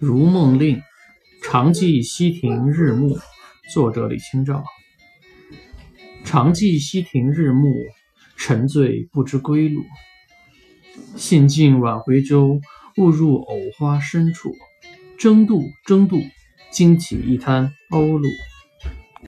如梦令常记溪亭日暮作者李清照常记溪亭日暮沉醉不知归路兴尽晚回舟误入藕花深处。争渡争渡惊起一滩鸥鹭。